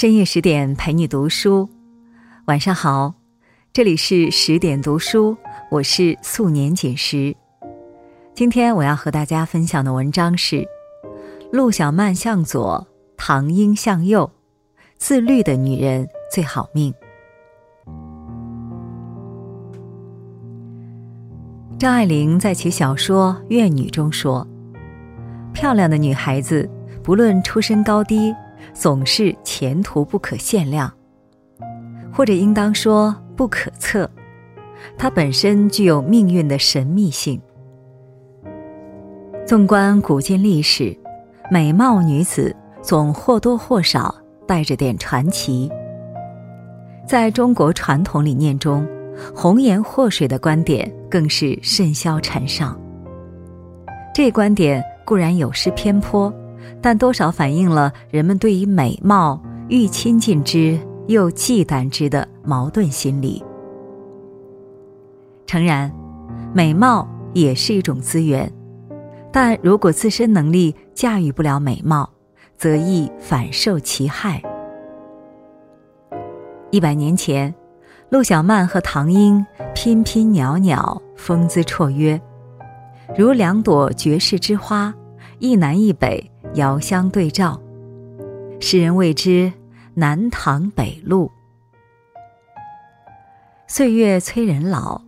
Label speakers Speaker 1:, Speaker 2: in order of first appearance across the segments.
Speaker 1: 深夜十点陪你读书，晚上好，这里是十点读书，我是素年锦时。今天我要和大家分享的文章是：陆小曼向左，唐英向右，自律的女人最好命。张爱玲在其小说《怨女》中说：“漂亮的女孩子，不论出身高低。”总是前途不可限量，或者应当说不可测。它本身具有命运的神秘性。纵观古今历史，美貌女子总或多或少带着点传奇。在中国传统理念中，红颜祸水的观点更是甚嚣尘上。这观点固然有失偏颇。但多少反映了人们对于美貌欲亲近之又忌惮之的矛盾心理。诚然，美貌也是一种资源，但如果自身能力驾驭不了美貌，则易反受其害。一百年前，陆小曼和唐英翩翩袅袅，风姿绰约，如两朵绝世之花，一南一北。遥相对照，世人谓之南唐北陆。岁月催人老，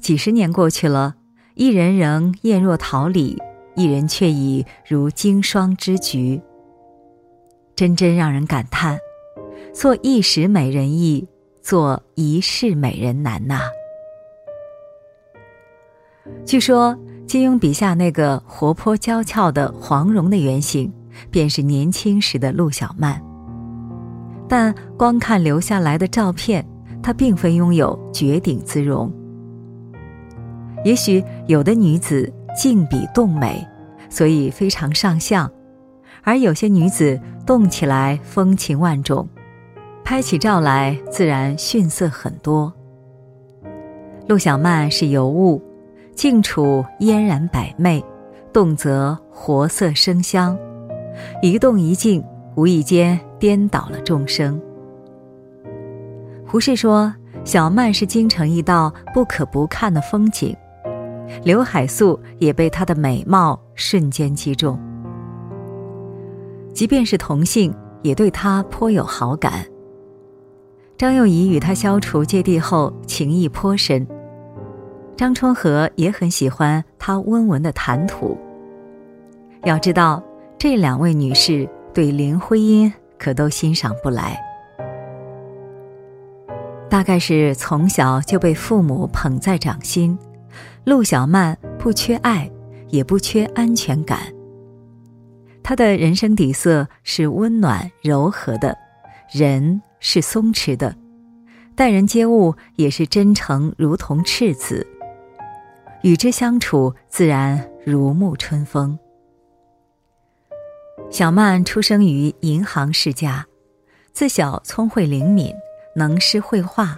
Speaker 1: 几十年过去了，一人仍艳若桃李，一人却已如经霜之菊。真真让人感叹：做一时美人易，做一世美人难呐。据说。金庸笔下那个活泼娇俏的黄蓉的原型，便是年轻时的陆小曼。但光看留下来的照片，她并非拥有绝顶姿容。也许有的女子静比动美，所以非常上相；而有些女子动起来风情万种，拍起照来自然逊色很多。陆小曼是尤物。静处嫣然百媚，动则活色生香，一动一静，无意间颠倒了众生。胡适说：“小曼是京城一道不可不看的风景。”刘海粟也被她的美貌瞬间击中，即便是同性，也对她颇有好感。张幼仪与他消除芥蒂后，情谊颇深。张充和也很喜欢她温文的谈吐。要知道，这两位女士对林徽因可都欣赏不来。大概是从小就被父母捧在掌心，陆小曼不缺爱，也不缺安全感。她的人生底色是温暖柔和的，人是松弛的，待人接物也是真诚，如同赤子。与之相处，自然如沐春风。小曼出生于银行世家，自小聪慧灵敏，能诗会画。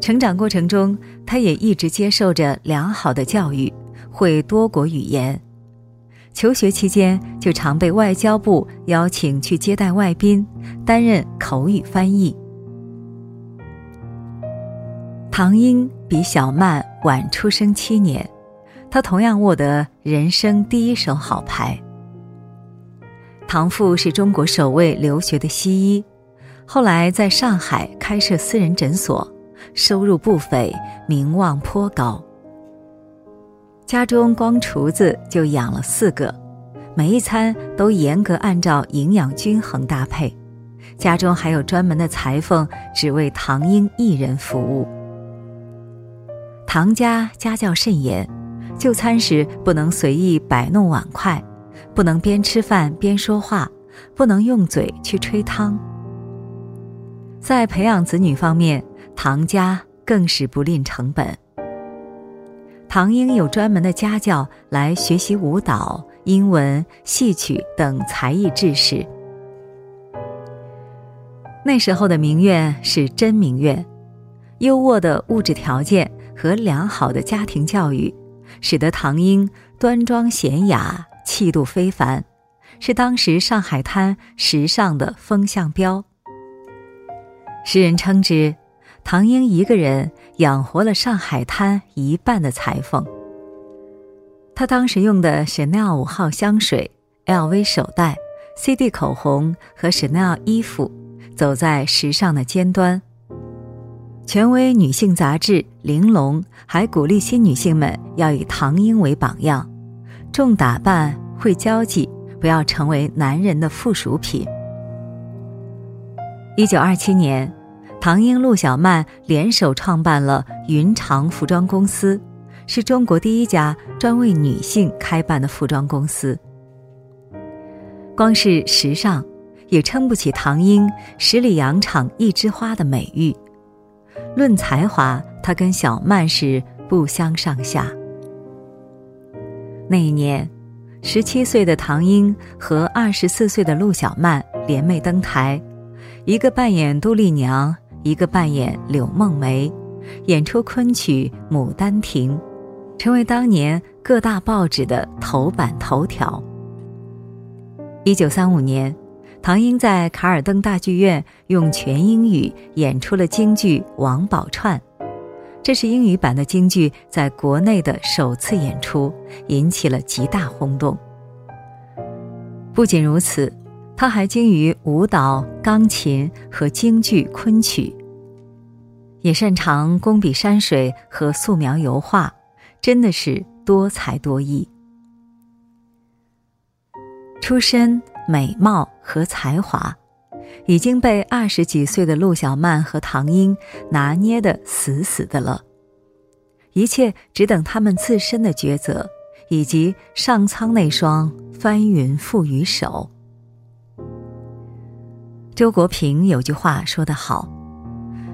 Speaker 1: 成长过程中，她也一直接受着良好的教育，会多国语言。求学期间，就常被外交部邀请去接待外宾，担任口语翻译。唐英比小曼晚出生七年，她同样握得人生第一手好牌。唐父是中国首位留学的西医，后来在上海开设私人诊所，收入不菲，名望颇高。家中光厨子就养了四个，每一餐都严格按照营养均衡搭配，家中还有专门的裁缝只为唐英一人服务。唐家家教甚严，就餐时不能随意摆弄碗筷，不能边吃饭边说话，不能用嘴去吹汤。在培养子女方面，唐家更是不吝成本。唐英有专门的家教来学习舞蹈、英文、戏曲等才艺知识。那时候的名媛是真名媛，优渥的物质条件。和良好的家庭教育，使得唐英端庄娴雅、气度非凡，是当时上海滩时尚的风向标。诗人称之，唐英一个人养活了上海滩一半的裁缝。他当时用的 Chanel 五号香水、LV 手袋、CD 口红和 Chanel 衣服，走在时尚的尖端。权威女性杂志《玲珑》还鼓励新女性们要以唐英为榜样，重打扮、会交际，不要成为男人的附属品。一九二七年。唐英、陆小曼联手创办了云长服装公司，是中国第一家专为女性开办的服装公司。光是时尚，也撑不起唐英“十里洋场一枝花”的美誉。论才华，他跟小曼是不相上下。那一年，十七岁的唐英和二十四岁的陆小曼联袂登台，一个扮演杜丽娘。一个扮演柳梦梅，演出昆曲《牡丹亭》，成为当年各大报纸的头版头条。一九三五年，唐英在卡尔登大剧院用全英语演出了京剧《王宝钏》，这是英语版的京剧在国内的首次演出，引起了极大轰动。不仅如此。他还精于舞蹈、钢琴和京剧昆曲，也擅长工笔山水和素描油画，真的是多才多艺。出身、美貌和才华，已经被二十几岁的陆小曼和唐英拿捏的死死的了，一切只等他们自身的抉择，以及上苍那双翻云覆雨手。周国平有句话说得好：“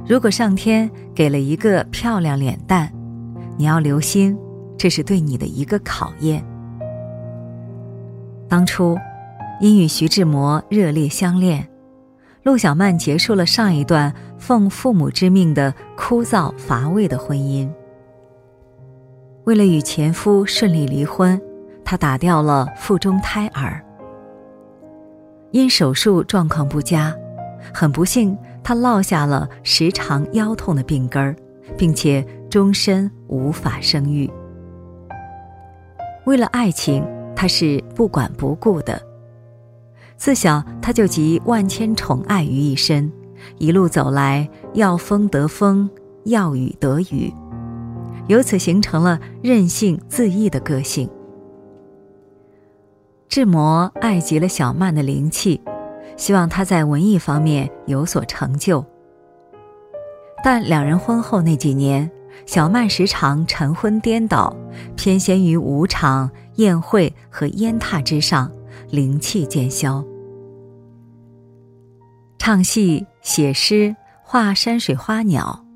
Speaker 1: 如果上天给了一个漂亮脸蛋，你要留心，这是对你的一个考验。”当初，因与徐志摩热烈相恋，陆小曼结束了上一段奉父母之命的枯燥乏味的婚姻。为了与前夫顺利离婚，她打掉了腹中胎儿。因手术状况不佳，很不幸，她落下了时常腰痛的病根儿，并且终身无法生育。为了爱情，她是不管不顾的。自小，她就集万千宠爱于一身，一路走来，要风得风，要雨得雨，由此形成了任性恣意的个性。志摩爱极了小曼的灵气，希望她在文艺方面有所成就。但两人婚后那几年，小曼时常晨昏颠倒，偏跹于舞场、宴会和烟榻之上，灵气渐消。唱戏、写诗、画山水花鸟，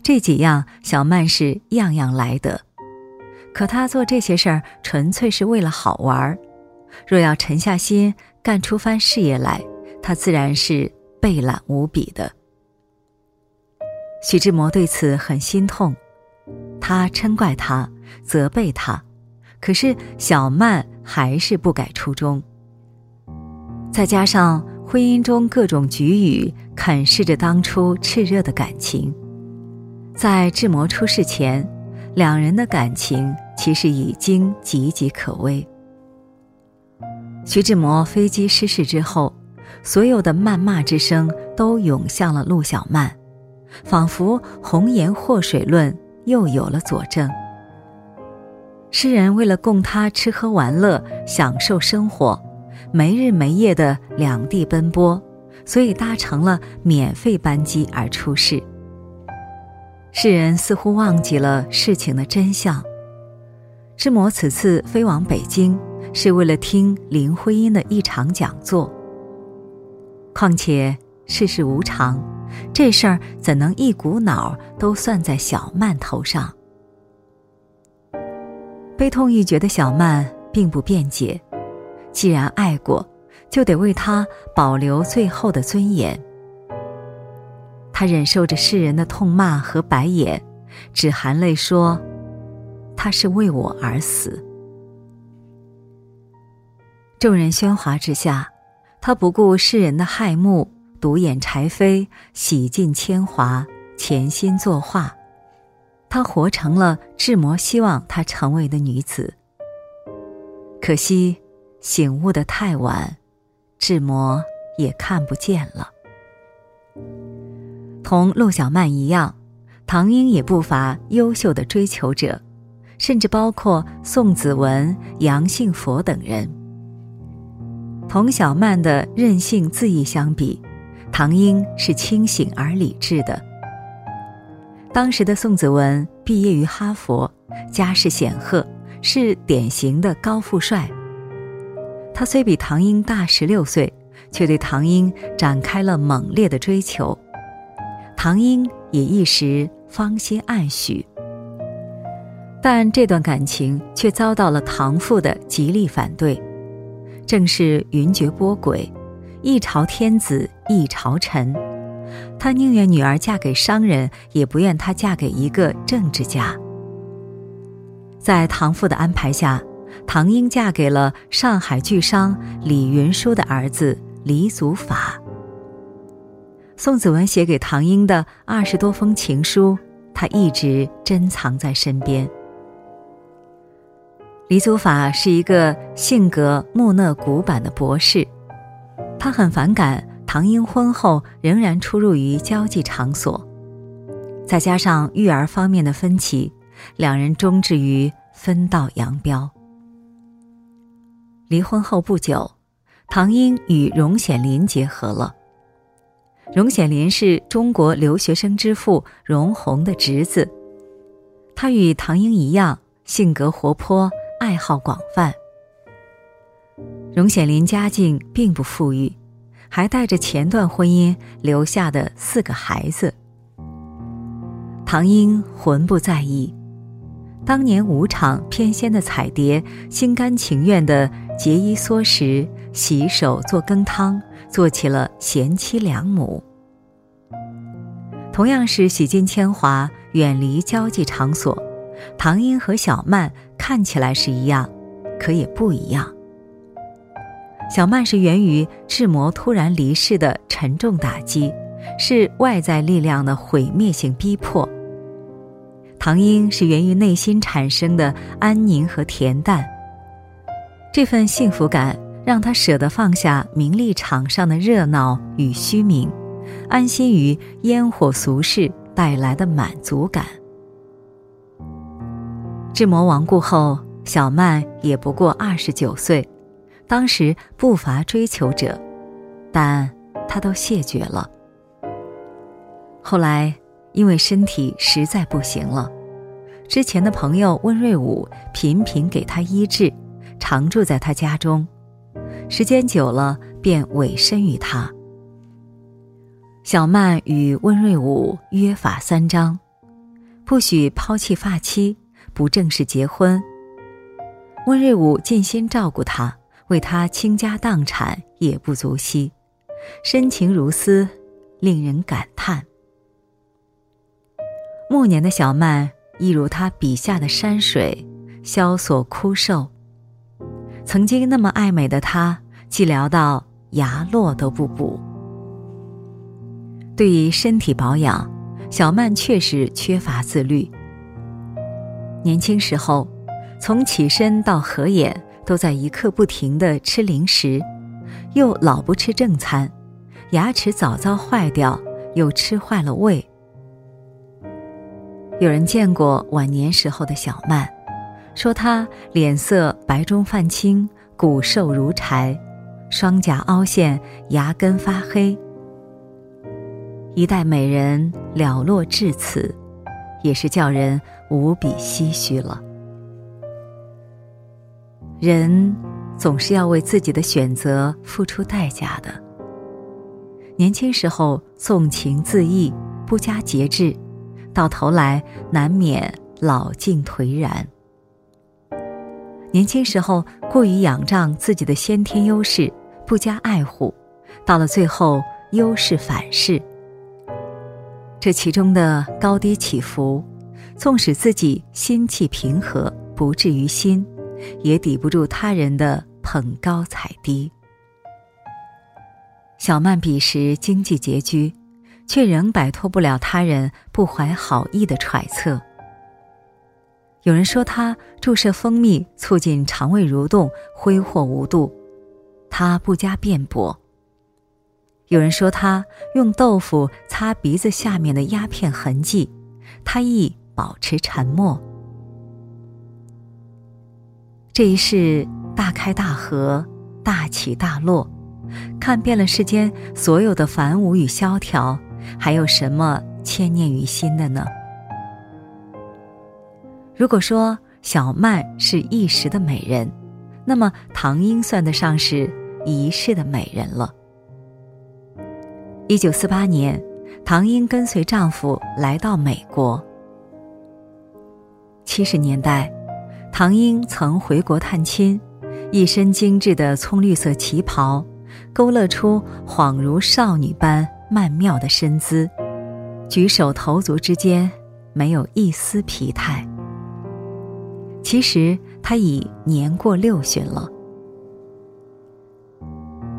Speaker 1: 这几样小曼是样样来得。可她做这些事儿，纯粹是为了好玩儿。若要沉下心干出番事业来，他自然是备懒无比的。徐志摩对此很心痛，他嗔怪他，责备他，可是小曼还是不改初衷。再加上婚姻中各种局语，啃噬着当初炽热的感情，在志摩出事前，两人的感情其实已经岌岌可危。徐志摩飞机失事之后，所有的谩骂之声都涌向了陆小曼，仿佛红颜祸水论又有了佐证。诗人为了供他吃喝玩乐、享受生活，没日没夜的两地奔波，所以搭乘了免费班机而出事。世人似乎忘记了事情的真相。志摩此次飞往北京。是为了听林徽因的一场讲座。况且世事无常，这事儿怎能一股脑都算在小曼头上？悲痛欲绝的小曼并不辩解，既然爱过，就得为他保留最后的尊严。他忍受着世人的痛骂和白眼，只含泪说：“他是为我而死。”众人喧哗之下，他不顾世人的害慕，独眼柴扉，洗尽铅华，潜心作画。她活成了志摩希望她成为的女子。可惜，醒悟的太晚，志摩也看不见了。同陆小曼一样，唐英也不乏优秀的追求者，甚至包括宋子文、杨杏佛等人。同小曼的任性恣意相比，唐英是清醒而理智的。当时的宋子文毕业于哈佛，家世显赫，是典型的高富帅。他虽比唐英大十六岁，却对唐英展开了猛烈的追求。唐英也一时芳心暗许，但这段感情却遭到了唐父的极力反对。正是云谲波诡，一朝天子一朝臣，他宁愿女儿嫁给商人，也不愿她嫁给一个政治家。在唐父的安排下，唐英嫁给了上海巨商李云舒的儿子李祖法。宋子文写给唐英的二十多封情书，他一直珍藏在身边。李祖法是一个性格木讷古板的博士，他很反感唐英婚后仍然出入于交际场所，再加上育儿方面的分歧，两人终至于分道扬镳。离婚后不久，唐英与荣显林结合了。荣显林是中国留学生之父荣闳的侄子，他与唐英一样，性格活泼。爱好广泛，荣显林家境并不富裕，还带着前段婚姻留下的四个孩子。唐英浑不在意，当年舞场翩跹的彩蝶，心甘情愿的节衣缩食，洗手做羹汤，做起了贤妻良母。同样是洗尽铅华，远离交际场所。唐英和小曼看起来是一样，可也不一样。小曼是源于志摩突然离世的沉重打击，是外在力量的毁灭性逼迫。唐英是源于内心产生的安宁和恬淡。这份幸福感让他舍得放下名利场上的热闹与虚名，安心于烟火俗世带来的满足感。志摩亡故后，小曼也不过二十九岁，当时不乏追求者，但她都谢绝了。后来因为身体实在不行了，之前的朋友温瑞武频频给她医治，常住在她家中，时间久了便委身于他。小曼与温瑞武约法三章：不许抛弃发妻。不正式结婚，温瑞武尽心照顾她，为她倾家荡产也不足惜，深情如斯，令人感叹。暮年的小曼一如他笔下的山水，萧索枯瘦。曾经那么爱美的她，寂寥到牙落都不补。对于身体保养，小曼确实缺乏自律。年轻时候，从起身到合眼，都在一刻不停的吃零食，又老不吃正餐，牙齿早早坏掉，又吃坏了胃。有人见过晚年时候的小曼，说她脸色白中泛青，骨瘦如柴，双颊凹陷，牙根发黑。一代美人了落至此，也是叫人。无比唏嘘了。人总是要为自己的选择付出代价的。年轻时候纵情恣意，不加节制，到头来难免老境颓然。年轻时候过于仰仗自己的先天优势，不加爱护，到了最后优势反噬。这其中的高低起伏。纵使自己心气平和，不至于心，也抵不住他人的捧高踩低。小曼彼时经济拮据，却仍摆脱不了他人不怀好意的揣测。有人说他注射蜂蜜促进肠胃蠕动，挥霍无度，他不加辩驳。有人说他用豆腐擦鼻子下面的鸦片痕迹，他亦保持沉默。这一世大开大合，大起大落，看遍了世间所有的繁芜与萧条，还有什么牵念于心的呢？如果说小曼是一时的美人，那么唐英算得上是一世的美人了。一九四八年，唐英跟随丈夫来到美国。七十年代，唐英曾回国探亲，一身精致的葱绿色旗袍，勾勒出恍如少女般曼妙的身姿，举手投足之间没有一丝疲态。其实他已年过六旬了。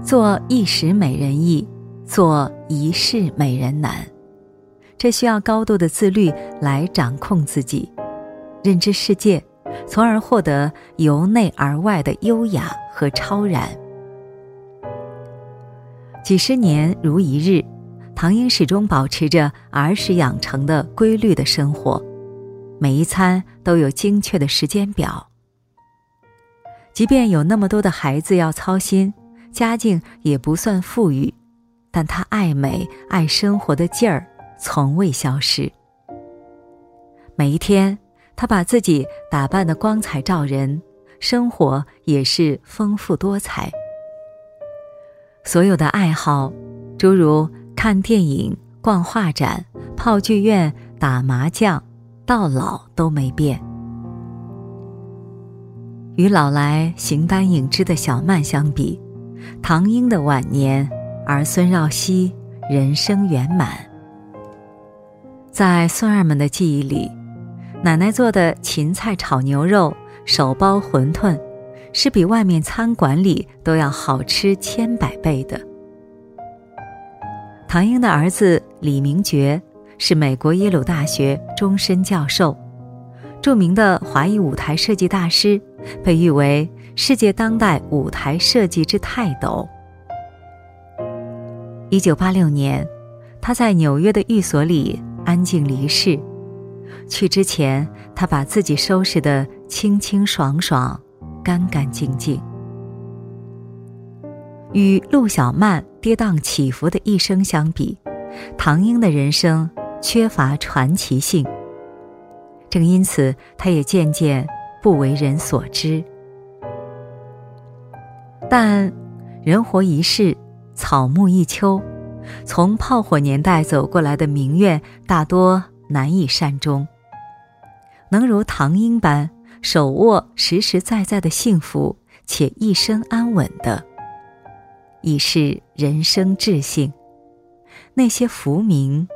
Speaker 1: 做一时美人易，做一世美人难，这需要高度的自律来掌控自己，认知世界，从而获得由内而外的优雅和超然。几十年如一日，唐英始终保持着儿时养成的规律的生活。每一餐都有精确的时间表。即便有那么多的孩子要操心，家境也不算富裕，但他爱美、爱生活的劲儿从未消失。每一天，他把自己打扮的光彩照人，生活也是丰富多彩。所有的爱好，诸如看电影、逛画展、泡剧院、打麻将。到老都没变。与老来形单影只的小曼相比，唐英的晚年儿孙绕膝，人生圆满。在孙儿们的记忆里，奶奶做的芹菜炒牛肉、手包馄饨，是比外面餐馆里都要好吃千百倍的。唐英的儿子李明觉。是美国耶鲁大学终身教授，著名的华裔舞台设计大师，被誉为世界当代舞台设计之泰斗。一九八六年，他在纽约的寓所里安静离世。去之前，他把自己收拾得清清爽爽、干干净净。与陆小曼跌宕起伏的一生相比，唐英的人生。缺乏传奇性，正因此，他也渐渐不为人所知。但人活一世，草木一秋，从炮火年代走过来的名媛大多难以善终。能如唐英般手握实实在在的幸福，且一生安稳的，已是人生至幸。那些浮名。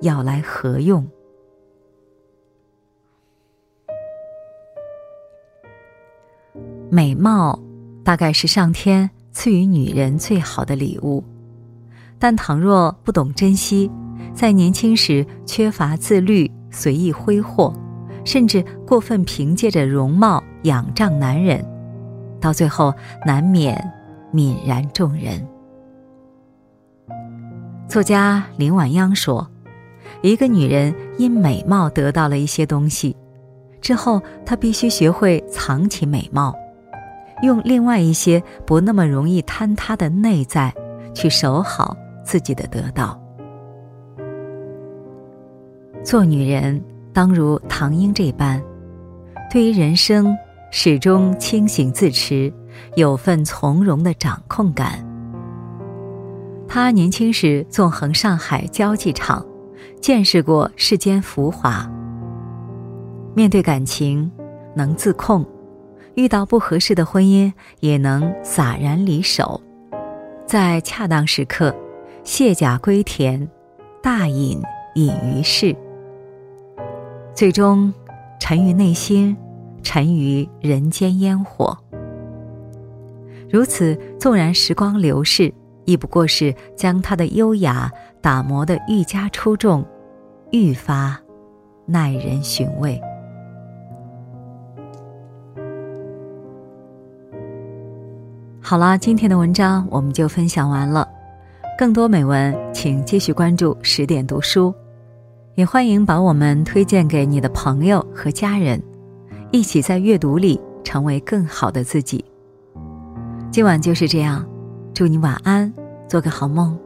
Speaker 1: 要来何用？美貌大概是上天赐予女人最好的礼物，但倘若不懂珍惜，在年轻时缺乏自律、随意挥霍，甚至过分凭借着容貌仰仗男人，到最后难免泯然众人。作家林晚央说。一个女人因美貌得到了一些东西，之后她必须学会藏起美貌，用另外一些不那么容易坍塌的内在，去守好自己的得到。做女人当如唐英这般，对于人生始终清醒自持，有份从容的掌控感。她年轻时纵横上海交际场。见识过世间浮华，面对感情能自控，遇到不合适的婚姻也能洒然离手，在恰当时刻卸甲归田，大隐隐于市，最终沉于内心，沉于人间烟火。如此，纵然时光流逝，亦不过是将她的优雅打磨得愈加出众，愈发耐人寻味。好了，今天的文章我们就分享完了。更多美文，请继续关注十点读书，也欢迎把我们推荐给你的朋友和家人，一起在阅读里成为更好的自己。今晚就是这样，祝你晚安，做个好梦。